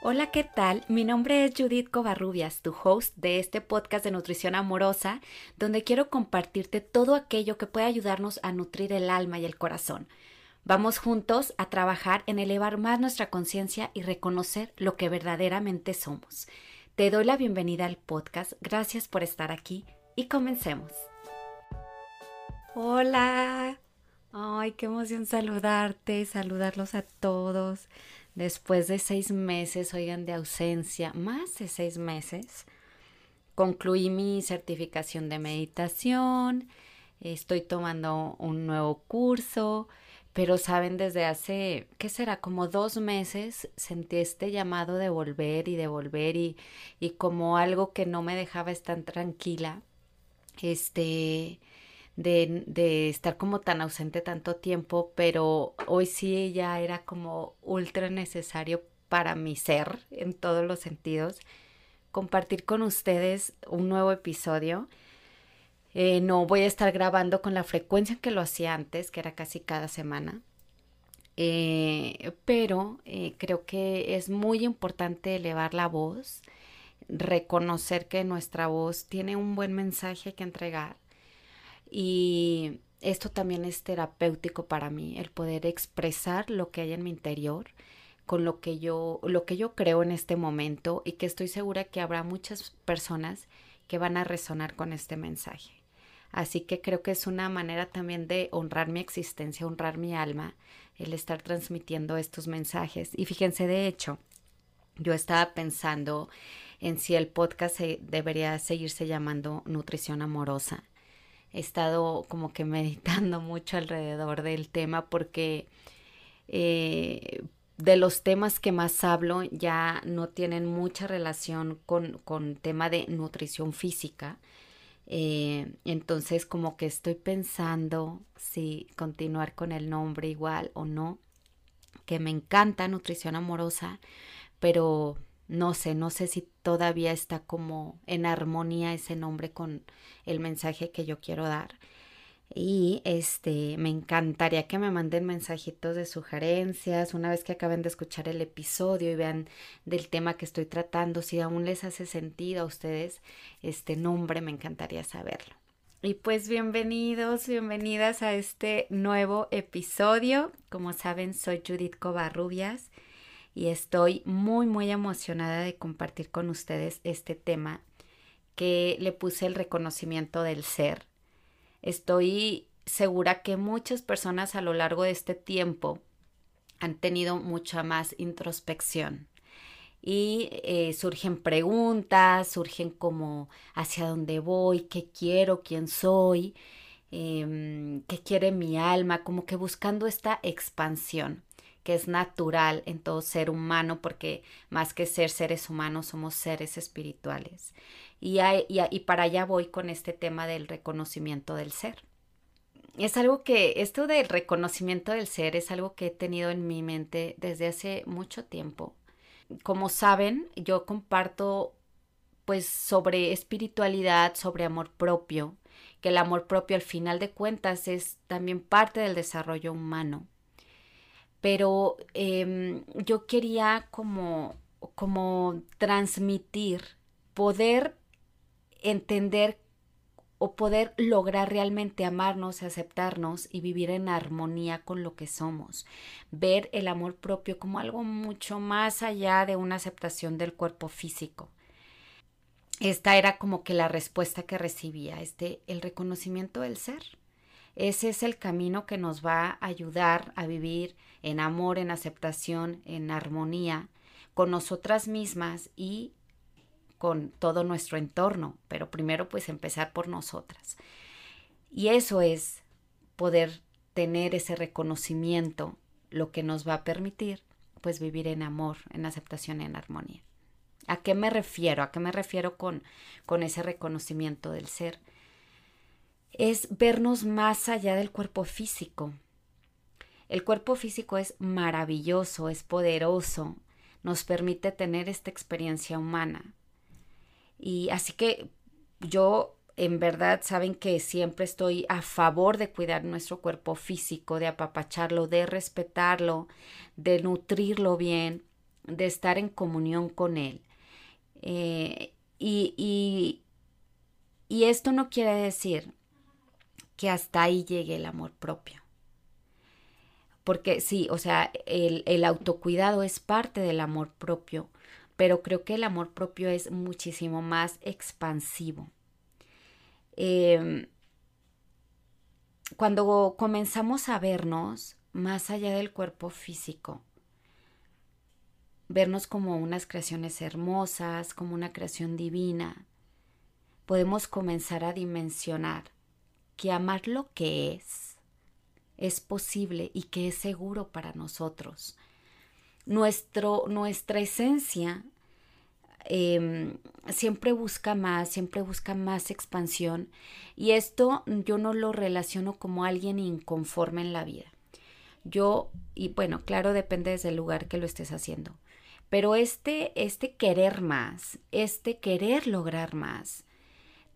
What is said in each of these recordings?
Hola, ¿qué tal? Mi nombre es Judith Covarrubias, tu host de este podcast de nutrición amorosa, donde quiero compartirte todo aquello que puede ayudarnos a nutrir el alma y el corazón. Vamos juntos a trabajar en elevar más nuestra conciencia y reconocer lo que verdaderamente somos. Te doy la bienvenida al podcast, gracias por estar aquí y comencemos. Hola. Ay, qué emoción saludarte, saludarlos a todos después de seis meses, oigan, de ausencia, más de seis meses, concluí mi certificación de meditación, estoy tomando un nuevo curso, pero saben, desde hace, ¿qué será? Como dos meses sentí este llamado de volver y de volver y, y como algo que no me dejaba estar tranquila, este, de, estar como tan ausente tanto tiempo, pero hoy sí ya era como ultra necesario para mi ser en todos los sentidos compartir con ustedes un nuevo episodio. Eh, no voy a estar grabando con la frecuencia que lo hacía antes, que era casi cada semana. Eh, pero eh, creo que es muy importante elevar la voz, reconocer que nuestra voz tiene un buen mensaje que entregar y esto también es terapéutico para mí, el poder expresar lo que hay en mi interior con lo que yo lo que yo creo en este momento y que estoy segura que habrá muchas personas que van a resonar con este mensaje. Así que creo que es una manera también de honrar mi existencia, honrar mi alma, el estar transmitiendo estos mensajes. Y fíjense, de hecho, yo estaba pensando en si el podcast debería seguirse llamando Nutrición Amorosa he estado como que meditando mucho alrededor del tema porque eh, de los temas que más hablo ya no tienen mucha relación con, con tema de nutrición física. Eh, entonces como que estoy pensando si continuar con el nombre igual o no, que me encanta nutrición amorosa, pero no sé, no sé si todavía está como en armonía ese nombre con el mensaje que yo quiero dar. Y este, me encantaría que me manden mensajitos de sugerencias una vez que acaben de escuchar el episodio y vean del tema que estoy tratando, si aún les hace sentido a ustedes este nombre, me encantaría saberlo. Y pues bienvenidos, bienvenidas a este nuevo episodio. Como saben, soy Judith Covarrubias y estoy muy muy emocionada de compartir con ustedes este tema que le puse el reconocimiento del ser. Estoy segura que muchas personas a lo largo de este tiempo han tenido mucha más introspección y eh, surgen preguntas, surgen como hacia dónde voy, qué quiero, quién soy, em, qué quiere mi alma, como que buscando esta expansión que es natural en todo ser humano, porque más que ser seres humanos somos seres espirituales. Y, y, para allá voy con este tema del reconocimiento del ser. Es algo que, esto del reconocimiento del ser es algo que he tenido en mi mente desde hace mucho tiempo. Como saben, yo comparto pues sobre espiritualidad, sobre amor propio, que el amor propio al final de cuentas es también parte del desarrollo humano pero em, yo quería como, como transmitir, poder entender o poder lograr realmente amarnos, aceptarnos y vivir en armonía con lo que somos. Ver el amor propio como algo mucho más allá de una aceptación del cuerpo físico. Esta era como que la respuesta que recibía, este, el reconocimiento del ser. Ese es el camino que nos va a ayudar a vivir en amor, en aceptación, en armonía con nosotras mismas y con todo nuestro entorno, pero primero pues empezar por nosotras. Y eso es poder tener ese reconocimiento, lo que nos va a permitir pues vivir en amor, en aceptación, en armonía. ¿A qué me refiero? ¿A qué me refiero con, con ese reconocimiento del ser? Es vernos más allá del cuerpo físico. El cuerpo físico es maravilloso, es poderoso, nos permite tener esta experiencia humana. Y así que yo en verdad saben que siempre estoy a favor de cuidar nuestro cuerpo físico, de apapacharlo, de respetarlo, de nutrirlo bien, de estar en comunión con Él. Eh, y, y, y esto no quiere decir que hasta ahí llegue el amor propio. Porque sí, o sea, el, autocuidado es parte del amor propio, pero creo que el amor propio es muchísimo más expansivo. Eh, cuando comenzamos a vernos más allá del cuerpo físico, vernos como unas creaciones hermosas, como una creación divina, podemos comenzar a dimensionar que amar lo que es es posible y que es seguro para nosotros. Nuestro, nuestra esencia Em, siempre busca más, siempre busca más expansión y esto yo no lo relaciono como alguien inconforme en la vida. Yo, y bueno, claro, depende desde el lugar que lo estés haciendo, pero este, este querer más, este querer lograr más,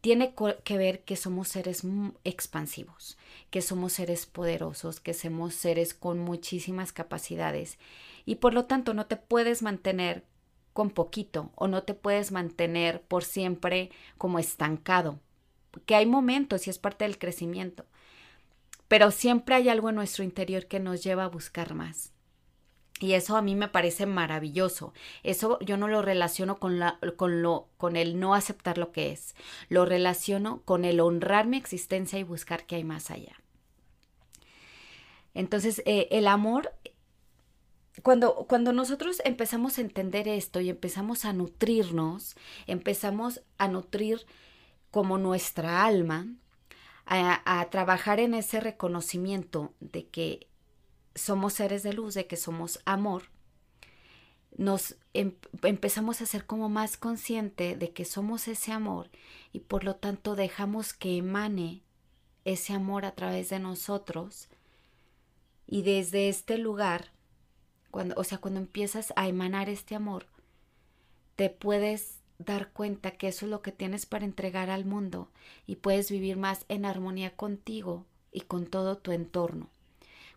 tiene que ver que somos seres expansivos, que somos seres poderosos, que somos seres con muchísimas capacidades y por lo tanto no te puedes mantener con poquito o no te puedes mantener por siempre como estancado, que hay momentos y es parte del crecimiento, pero siempre hay algo en nuestro interior que nos lleva a buscar más. Y eso a mí me parece maravilloso. Eso yo no lo relaciono con, la, con, lo, con el no aceptar lo que es. Lo relaciono con el honrar mi existencia y buscar que hay más allá. Entonces, eh, el amor cuando, cuando nosotros empezamos a entender esto y empezamos a nutrirnos, empezamos a nutrir como nuestra alma, a, trabajar en ese reconocimiento de que somos seres de luz, de que somos amor, nos em, empezamos a ser como más consciente de que somos ese amor y por lo tanto dejamos que emane ese amor a través de nosotros y desde este lugar cuando, o sea, cuando empiezas a emanar este amor, te puedes dar cuenta que eso es lo que tienes para entregar al mundo y puedes vivir más en armonía contigo y con todo tu entorno.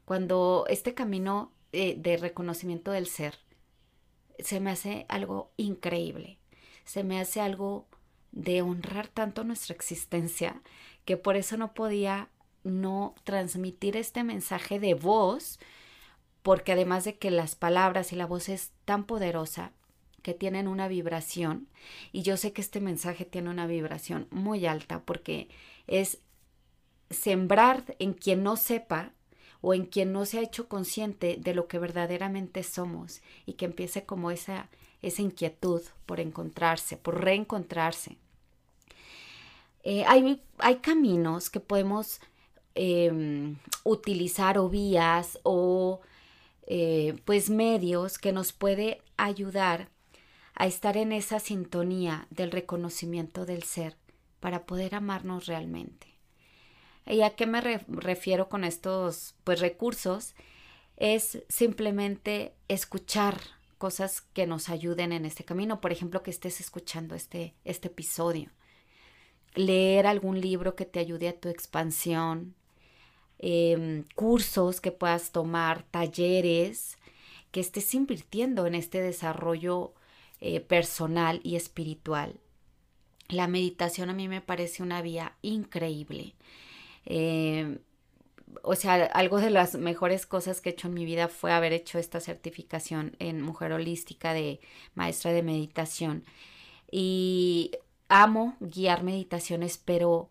Cuando este camino eh, de reconocimiento del ser se me hace algo increíble, se me hace algo de honrar tanto nuestra existencia que por eso no podía no transmitir este mensaje de voz porque además de que las palabras y la voz es tan poderosa, que tienen una vibración, y yo sé que este mensaje tiene una vibración muy alta porque es sembrar en quien no sepa o en quien no se ha hecho consciente de lo que verdaderamente somos y que empiece como esa, esa inquietud por encontrarse, por reencontrarse. Eh, hay, hay, caminos que podemos em, utilizar o vías o eh, pues medios que nos puede ayudar a estar en esa sintonía del reconocimiento del ser para poder amarnos realmente. ¿Y a qué me refiero con estos pues recursos? Es simplemente escuchar cosas que nos ayuden en este camino. Por ejemplo, que estés escuchando este, este episodio. Leer algún libro que te ayude a tu expansión, Em, cursos que puedas tomar, talleres, que estés invirtiendo en este desarrollo eh, personal y espiritual. La meditación a mí me parece una vía increíble. Em, o sea, algo de las mejores cosas que he hecho en mi vida fue haber hecho esta certificación en mujer holística de maestra de meditación. Y amo guiar meditaciones, pero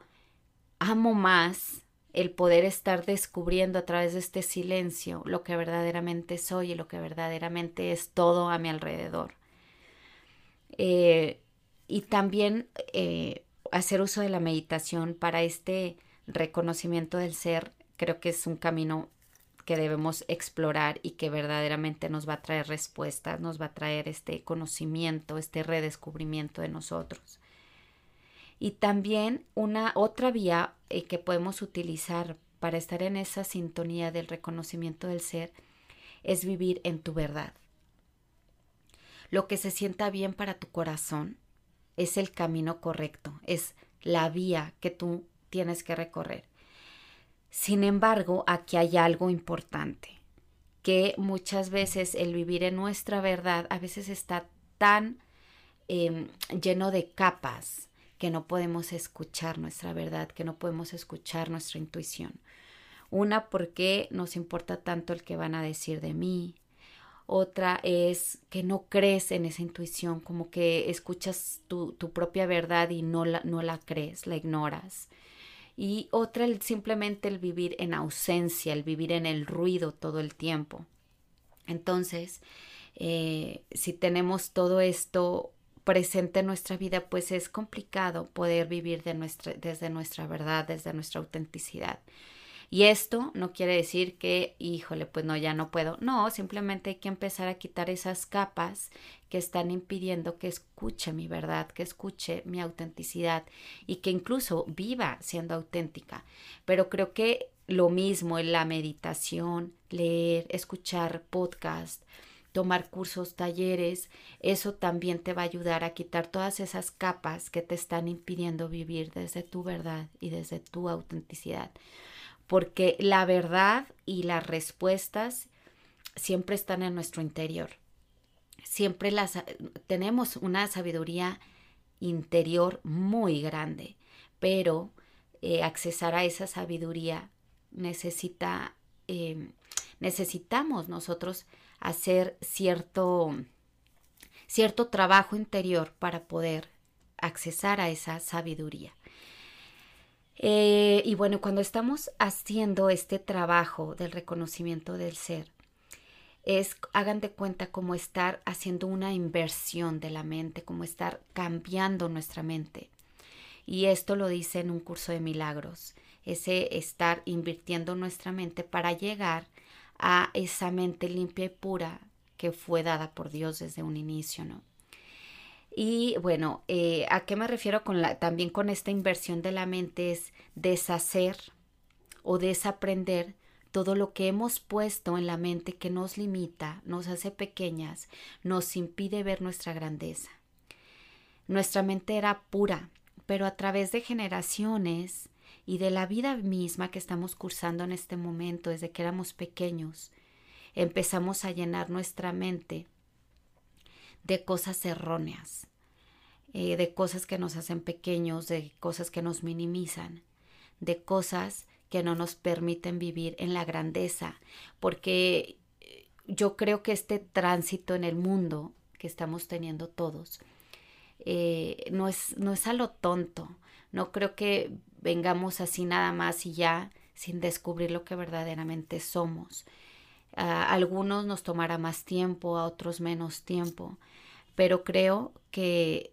amo más el poder estar descubriendo a través de este silencio lo que verdaderamente soy y lo que verdaderamente es todo a mi alrededor. Eh, y también eh, hacer uso de la meditación para este reconocimiento del ser, creo que es un camino que debemos explorar y que verdaderamente nos va a traer respuestas, nos va a traer este conocimiento, este redescubrimiento de nosotros. Y también una otra vía eh, que podemos utilizar para estar en esa sintonía del reconocimiento del ser es vivir en tu verdad. Lo que se sienta bien para tu corazón es el camino correcto, es la vía que tú tienes que recorrer. Sin embargo, aquí hay algo importante. que muchas veces el vivir en nuestra verdad a veces está tan em, lleno de capas que no podemos escuchar nuestra verdad, que no podemos escuchar nuestra intuición. Una porque nos importa tanto el que van a decir de mí. Otra es que no crees en esa intuición, como que escuchas tu, tu propia verdad y no la, no la crees, la ignoras. Y otra, el, simplemente el vivir en ausencia, el vivir en el ruido todo el tiempo. Entonces, eh, si tenemos todo esto presente en nuestra vida, pues es complicado poder vivir de nuestra, desde nuestra verdad, desde nuestra autenticidad. Y esto no quiere decir que, híjole, pues no, ya no puedo. No, simplemente hay que empezar a quitar esas capas que están impidiendo que escuche mi verdad, que escuche mi autenticidad y que incluso viva siendo auténtica. Pero creo que lo mismo en la meditación, leer, escuchar podcast, tomar cursos, talleres, eso también te va a ayudar a quitar todas esas capas que te están impidiendo vivir desde tu verdad y desde tu autenticidad porque la verdad y las respuestas siempre están en nuestro interior. Siempre las tenemos una sabiduría interior muy grande, pero eh, accesar a esa sabiduría necesita em, necesitamos nosotros hacer cierto cierto trabajo interior para poder accesar a esa sabiduría. Eh, y bueno, cuando estamos haciendo este trabajo del reconocimiento del ser, es, hagan de cuenta como estar haciendo una inversión de la mente, como estar cambiando nuestra mente. Y esto lo dice en un curso de milagros, ese estar invirtiendo nuestra mente para llegar a esa mente limpia y pura que fue dada por Dios desde un inicio, ¿no? Y bueno, eh, ¿a qué me refiero con la, también con esta inversión de la mente? Es deshacer o desaprender todo lo que hemos puesto en la mente que nos limita, nos hace pequeñas, nos impide ver nuestra grandeza. Nuestra mente era pura, pero a través de generaciones y de la vida misma que estamos cursando en este momento, desde que éramos pequeños, empezamos a llenar nuestra mente de cosas erróneas, eh, de cosas que nos hacen pequeños, de cosas que nos minimizan, de cosas que no nos permiten vivir en la grandeza, porque eh, yo creo que este tránsito en el mundo que estamos teniendo todos eh, no, es, no es a lo tonto, no creo que vengamos así nada más y ya sin descubrir lo que verdaderamente somos. A algunos nos tomará más tiempo, a otros menos tiempo, pero creo que,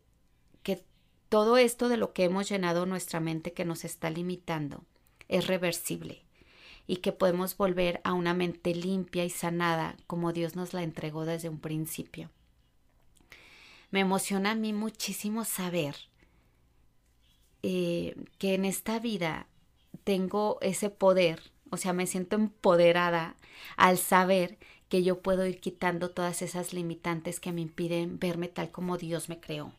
que todo esto de lo que hemos llenado nuestra mente que nos está limitando es reversible y que podemos volver a una mente limpia y sanada como Dios nos la entregó desde un principio. Me emociona a mí muchísimo saber eh, que en esta vida tengo ese poder, o sea, me siento empoderada al saber que yo puedo ir quitando todas esas limitantes que me impiden verme tal como Dios me creó.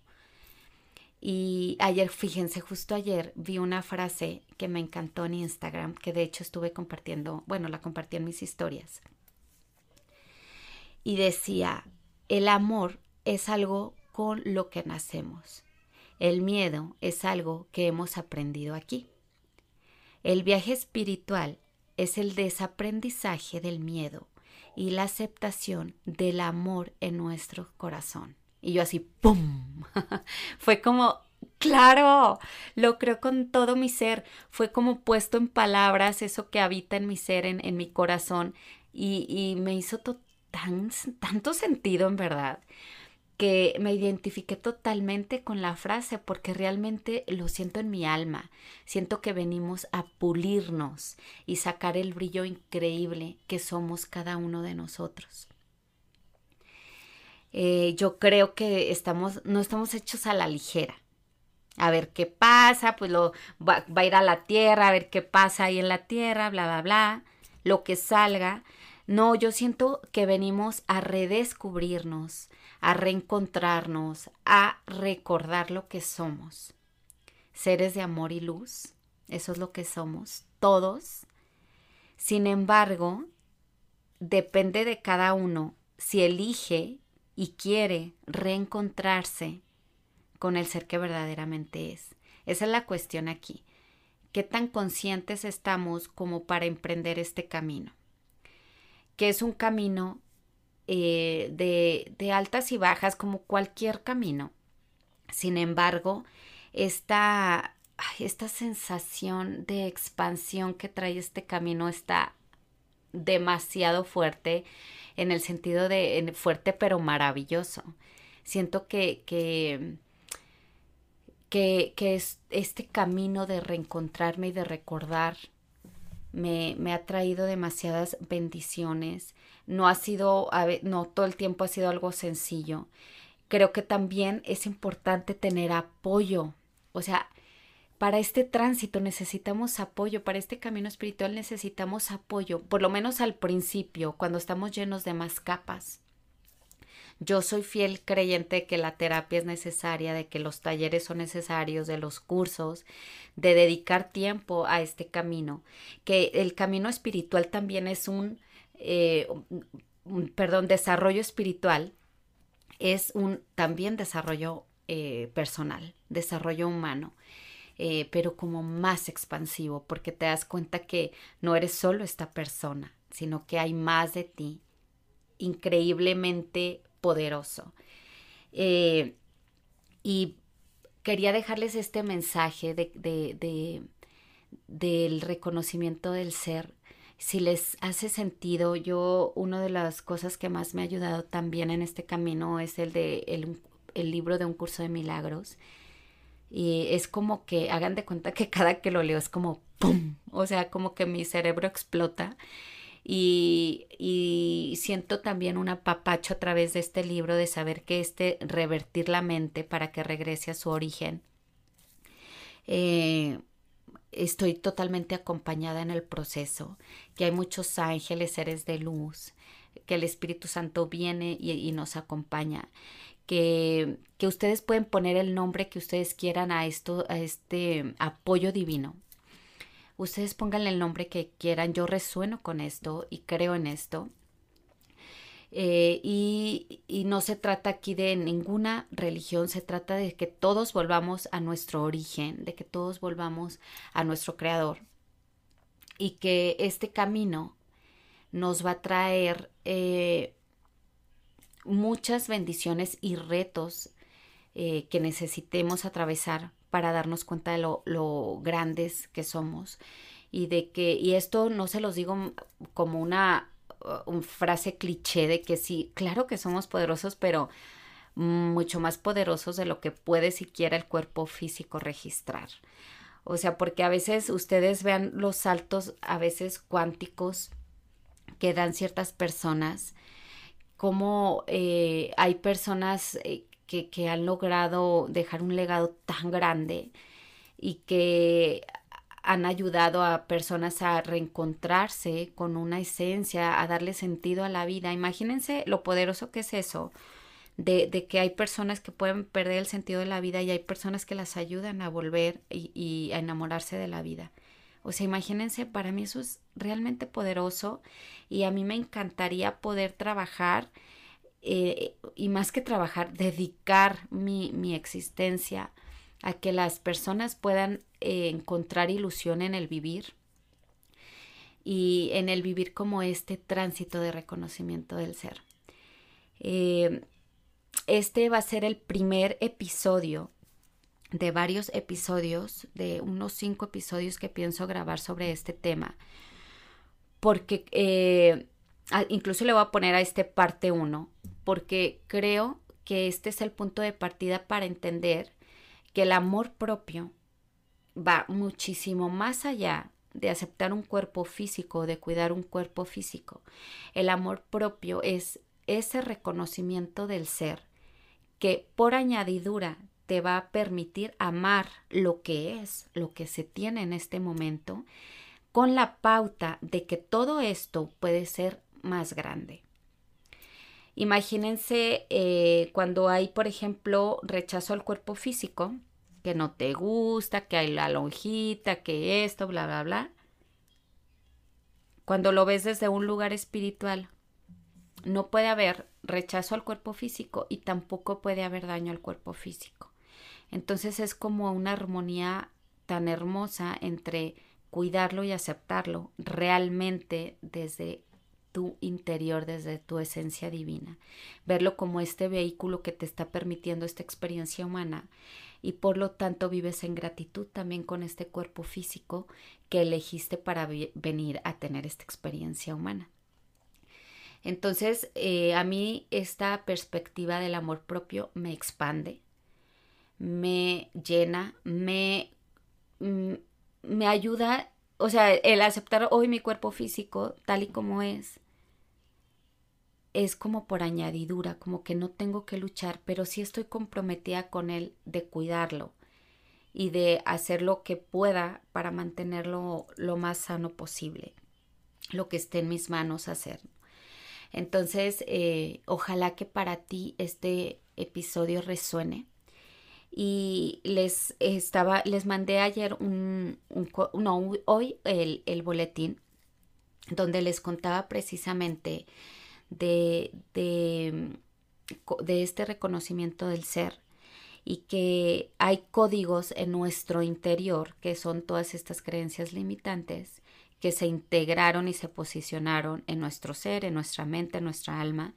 Y ayer, fíjense, justo ayer vi una frase que me encantó en Instagram, que de hecho estuve compartiendo, bueno, la compartí en mis historias. Y decía, el amor es algo con lo que nacemos. El miedo es algo que hemos aprendido aquí. El viaje espiritual es el desaprendizaje del miedo y la aceptación del amor en nuestro corazón. Y yo así, ¡pum! Fue como, claro, lo creo con todo mi ser. Fue como puesto en palabras eso que habita en mi ser, en, en mi corazón. Y, y me hizo tan, tanto sentido, en verdad que me identifiqué totalmente con la frase porque realmente lo siento en mi alma. Siento que venimos a pulirnos y sacar el brillo increíble que somos cada uno de nosotros. Eh, yo creo que estamos, no estamos hechos a la ligera. A ver qué pasa, pues lo va, va a ir a la tierra, a ver qué pasa ahí en la tierra, bla, bla, bla, lo que salga. No, yo siento que venimos a redescubrirnos, a reencontrarnos, a recordar lo que somos. Seres de amor y luz, eso es lo que somos, todos. Sin embargo, depende de cada uno si elige y quiere reencontrarse con el ser que verdaderamente es. Esa es la cuestión aquí. ¿Qué tan conscientes estamos como para emprender este camino? Que es un camino eh, de, de altas y bajas como cualquier camino. Sin embargo, esta, esta sensación de expansión que trae este camino está demasiado fuerte en el sentido de fuerte pero maravilloso. Siento que, que, que, que es este camino de reencontrarme y de recordar me, ha traído demasiadas bendiciones. No ha sido, no todo el tiempo ha sido algo sencillo. Creo que también es importante tener apoyo. O sea, para este tránsito necesitamos apoyo, para este camino espiritual necesitamos apoyo, por lo menos al principio, cuando estamos llenos de más capas. Yo soy fiel creyente de que la terapia es necesaria, de que los talleres son necesarios, de los cursos, de dedicar tiempo a este camino, que el camino espiritual también es un, eh, perdón, desarrollo espiritual, es un también desarrollo eh, personal, desarrollo humano. Eh, pero como más expansivo, porque te das cuenta que no eres solo esta persona, sino que hay más de ti, increíblemente poderoso. Eh, y quería dejarles este mensaje de, de, del reconocimiento del ser. Si les hace sentido, yo una de las cosas que más me ha ayudado también en este camino es el de el, el libro de un curso de milagros y es como que hagan de cuenta que cada que lo leo es como ¡pum! O sea, como que mi cerebro explota. Y, y siento también un apapacho a través de este libro de saber que este revertir la mente para que regrese a su origen. Eh, estoy totalmente acompañada en el proceso, que hay muchos ángeles, seres de luz, que el Espíritu Santo viene y, y nos acompaña que, que ustedes pueden poner el nombre que ustedes quieran a esto, a este apoyo divino. Ustedes pónganle el nombre que quieran. Yo resueno con esto y creo en esto. Eh, y, no se trata aquí de ninguna religión, se trata de que todos volvamos a nuestro origen, de que todos volvamos a nuestro creador y que este camino nos va a traer eh, muchas bendiciones y retos eh, que necesitemos atravesar para darnos cuenta de lo, lo, grandes que somos y de que, y esto no se los digo como una, uh, frase cliché de que sí, claro que somos poderosos, pero mucho más poderosos de lo que puede siquiera el cuerpo físico registrar. O sea, porque a veces ustedes vean los saltos, a veces cuánticos, que dan ciertas personas cómo eh, hay personas eh, que, que, han logrado dejar un legado tan grande y que han ayudado a personas a reencontrarse con una esencia, a darle sentido a la vida. Imagínense lo poderoso que es eso, de, de, que hay personas que pueden perder el sentido de la vida y hay personas que las ayudan a volver y, a enamorarse de la vida. O sea, imagínense, para mí eso es realmente poderoso y a mí me encantaría poder trabajar eh, y más que trabajar, dedicar mi, mi, existencia a que las personas puedan eh, encontrar ilusión en el vivir y en el vivir como este tránsito de reconocimiento del ser. Eh, este va a ser el primer episodio de varios episodios, de unos cinco episodios que pienso grabar sobre este tema, porque eh, incluso le voy a poner a este parte 1, porque creo que este es el punto de partida para entender que el amor propio va muchísimo más allá de aceptar un cuerpo físico, de cuidar un cuerpo físico. El amor propio es ese reconocimiento del ser que por añadidura te va a permitir amar lo que es, lo que se tiene en este momento, con la pauta de que todo esto puede ser más grande. Imagínense eh, cuando hay, por ejemplo, rechazo al cuerpo físico, que no te gusta, que hay la lonjita, que esto, bla, bla, bla. Cuando lo ves desde un lugar espiritual, no puede haber rechazo al cuerpo físico y tampoco puede haber daño al cuerpo físico. Entonces es como una armonía tan hermosa entre cuidarlo y aceptarlo realmente desde tu interior, desde tu esencia divina. Verlo como este vehículo que te está permitiendo esta experiencia humana y por lo tanto vives en gratitud también con este cuerpo físico que elegiste para venir a tener esta experiencia humana. Entonces, eh, a mí esta perspectiva del amor propio me expande, me llena, me, mm, me ayuda, o sea, el aceptar hoy mi cuerpo físico tal y como es, es como por añadidura, como que no tengo que luchar, pero sí estoy comprometida con él de cuidarlo y de hacer lo que pueda para mantenerlo lo más sano posible, lo que esté en mis manos hacer. Entonces, eh, ojalá que para ti este episodio resuene. Y les estaba, les mandé ayer un, no, hoy el, el boletín donde les contaba precisamente de, de, de este reconocimiento del ser y que hay códigos en nuestro interior que son todas estas creencias limitantes que se integraron y se posicionaron en nuestro ser, en nuestra mente, en nuestra alma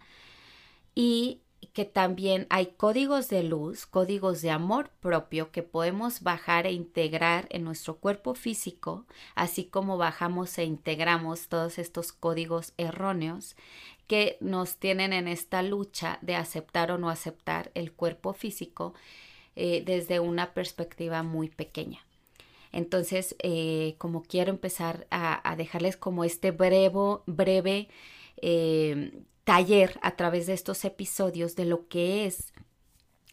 y que también hay códigos de luz, códigos de amor propio que podemos bajar e integrar en nuestro cuerpo físico, así como bajamos e integramos todos estos códigos erróneos que nos tienen en esta lucha de aceptar o no aceptar el cuerpo físico eh, desde una perspectiva muy pequeña. Entonces, eh, como quiero empezar a, dejarles como este breve, breve eh, taller a través de estos episodios de lo que es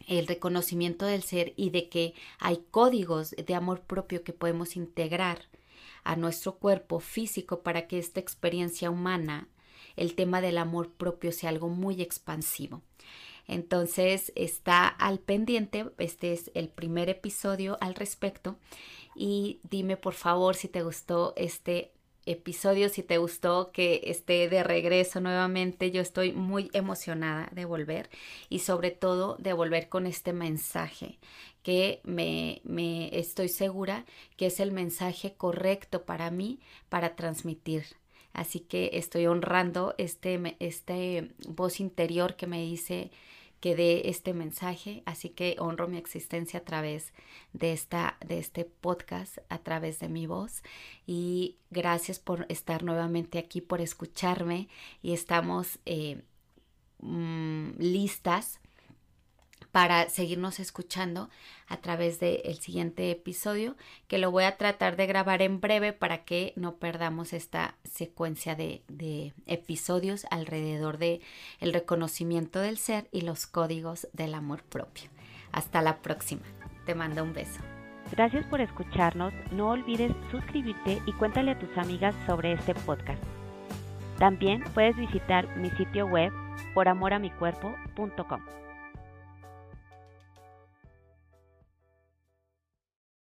el reconocimiento del ser y de que hay códigos de amor propio que podemos integrar a nuestro cuerpo físico para que esta experiencia humana, el tema del amor propio sea algo muy expansivo. Entonces está al pendiente, este es el primer episodio al respecto y dime por favor si te gustó este episodio, si te gustó que esté de regreso nuevamente. Yo estoy muy emocionada de volver y sobre todo de volver con este mensaje que me, me estoy segura que es el mensaje correcto para mí para transmitir. Así que estoy honrando este, este voz interior que me dice que dé este mensaje, así que honro mi existencia a través de, esta, de este podcast, a través de mi voz. Y gracias por estar nuevamente aquí, por escucharme. Y estamos eh, mm, listas para seguirnos escuchando a través del siguiente episodio que lo voy a tratar de grabar en breve para que no perdamos esta secuencia de, de episodios alrededor de el reconocimiento del ser y los códigos del amor propio. Hasta la próxima. Te mando un beso. Gracias por escucharnos. No olvides suscribirte y cuéntale a tus amigas sobre este podcast. También puedes visitar mi sitio web poramoramicuerpo.com.